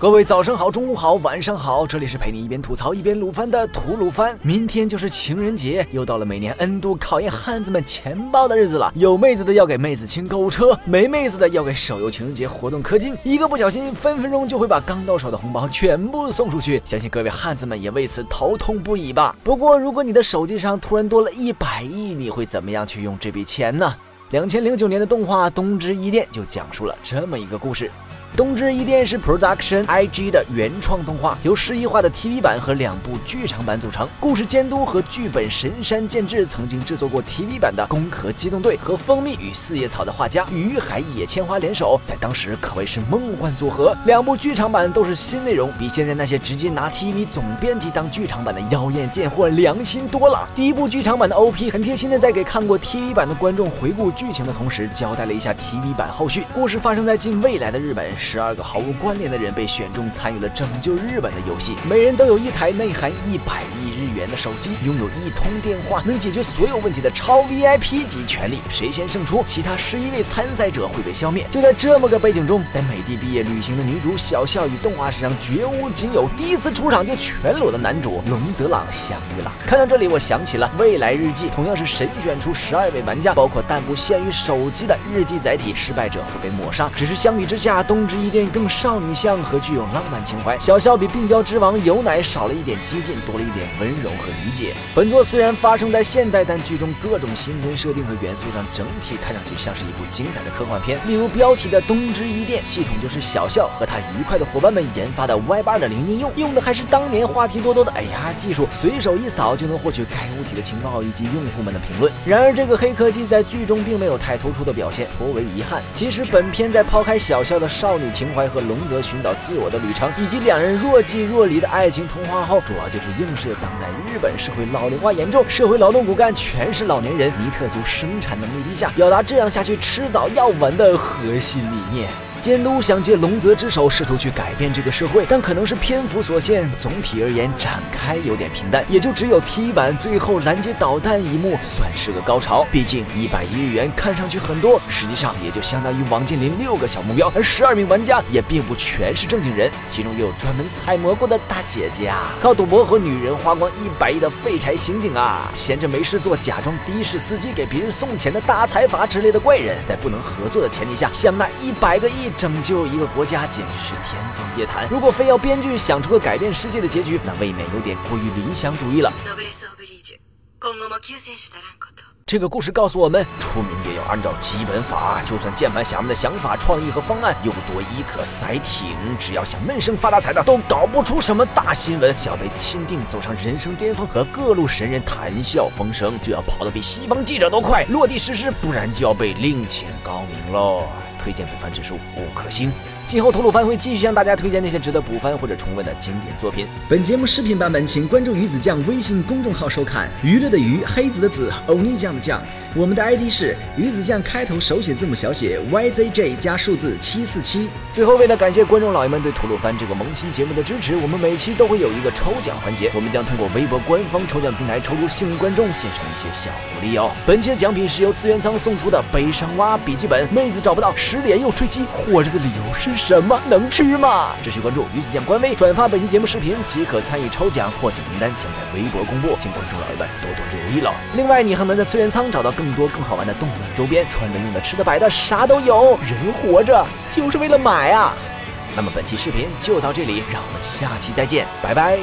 各位早上好，中午好，晚上好，这里是陪你一边吐槽一边撸番的吐鲁番。明天就是情人节，又到了每年 N 度考验汉子们钱包的日子了。有妹子的要给妹子清购物车，没妹子的要给手游情人节活动氪金，一个不小心，分分钟就会把刚到手的红包全部送出去。相信各位汉子们也为此头痛不已吧？不过，如果你的手机上突然多了一百亿，你会怎么样去用这笔钱呢？两千零九年的动画《东之伊甸》就讲述了这么一个故事。《东之伊甸》是 Production IG 的原创动画，由诗意画的 TV 版和两部剧场版组成。故事监督和剧本神山健治曾经制作过 TV 版的《攻壳机动队》和《蜂蜜与四叶草》的画家于海野千花联手，在当时可谓是梦幻组合。两部剧场版都是新内容，比现在那些直接拿 TV 总编辑当剧场版的妖艳贱货良心多了。第一部剧场版的 OP 很贴心的在给看过 TV 版的观众回顾剧情的同时，交代了一下 TV 版后续。故事发生在近未来的日本。十二个毫无关联的人被选中参与了拯救日本的游戏，每人都有一台内含一百亿日元的手机，拥有一通电话，能解决所有问题的超 VIP 级权利。谁先胜出，其他十一位参赛者会被消灭。就在这么个背景中，在美帝毕业旅行的女主小笑与动画史上绝无仅有、第一次出场就全裸的男主龙泽朗相遇了。看到这里，我想起了《未来日记》，同样是神选出十二位玩家，包括但不限于手机的日记载体，失败者会被抹杀。只是相比之下，东之一电。更少女向和具有浪漫情怀，小笑比病娇之王有奶少了一点激进，多了一点温柔和理解。本作虽然发生在现代，但剧中各种新鲜设定和元素让整体看上去像是一部精彩的科幻片。例如标题的东之一电系统，就是小笑和他愉快的伙伴们研发的 Y 八的零应用，用的还是当年话题多多的 AR 技术，随手一扫就能获取该物体的情报以及用户们的评论。然而这个黑科技在剧中并没有太突出的表现，颇为遗憾。其实本片在抛开小笑的少女情怀。和龙泽寻找自我的旅程，以及两人若即若离的爱情童话后，主要就是映射当代日本社会老龄化严重，社会劳动骨干全是老年人，尼特族生产能力低下，表达这样下去迟早要完的核心理念。监督想借龙泽之手试图去改变这个社会，但可能是篇幅所限，总体而言展开有点平淡，也就只有 T 版最后拦截导弹一幕算是个高潮。毕竟一百亿日元看上去很多，实际上也就相当于王健林六个小目标，而十二名玩家也并不全是正经人，其中也有专门采蘑菇的大姐姐啊，靠赌博和女人花光一百亿的废柴刑警啊，闲着没事做假装的士司机给别人送钱的大财阀之类的怪人，在不能合作的前提下，想拿一百个亿。拯救一个国家简直是天方夜谭。如果非要编剧想出个改变世界的结局，那未免有点过于理想主义了。这个故事告诉我们，出名也要按照基本法。就算键盘侠们的想法、创意和方案有多一可塞挺，只要想闷声发大财的，都搞不出什么大新闻。想要被钦定走上人生巅峰，和各路神人谈笑风生，就要跑得比西方记者都快，落地实施，不然就要被另请高明喽。推荐补番指数五颗星。今后吐鲁番会继续向大家推荐那些值得补番或者重温的经典作品。本节目视频版本，请关注鱼子酱微信公众号收看。娱乐的娱，黑子的子，欧尼酱的酱。我们的 ID 是鱼子酱，开头手写字母小写 YZJ 加数字七四七。最后，为了感谢观众老爷们对吐鲁番这个萌新节目的支持，我们每期都会有一个抽奖环节，我们将通过微博官方抽奖平台抽出幸运观众，献上一些小福利哦。本期的奖品是由资源仓送出的悲伤蛙笔记本，妹子找不到，失联又追击，活着的理由是什么？能吃吗？只需关注鱼子酱官微，转发本期节目视频即可参与抽奖，获奖名单将在微博公布，请观众老爷们多多留意喽。另外，你还能在资源仓找到更多更好玩的动漫周边，穿的、用的、吃的、摆的，啥都有。人活着就是为了买啊！那么本期视频就到这里，让我们下期再见，拜拜。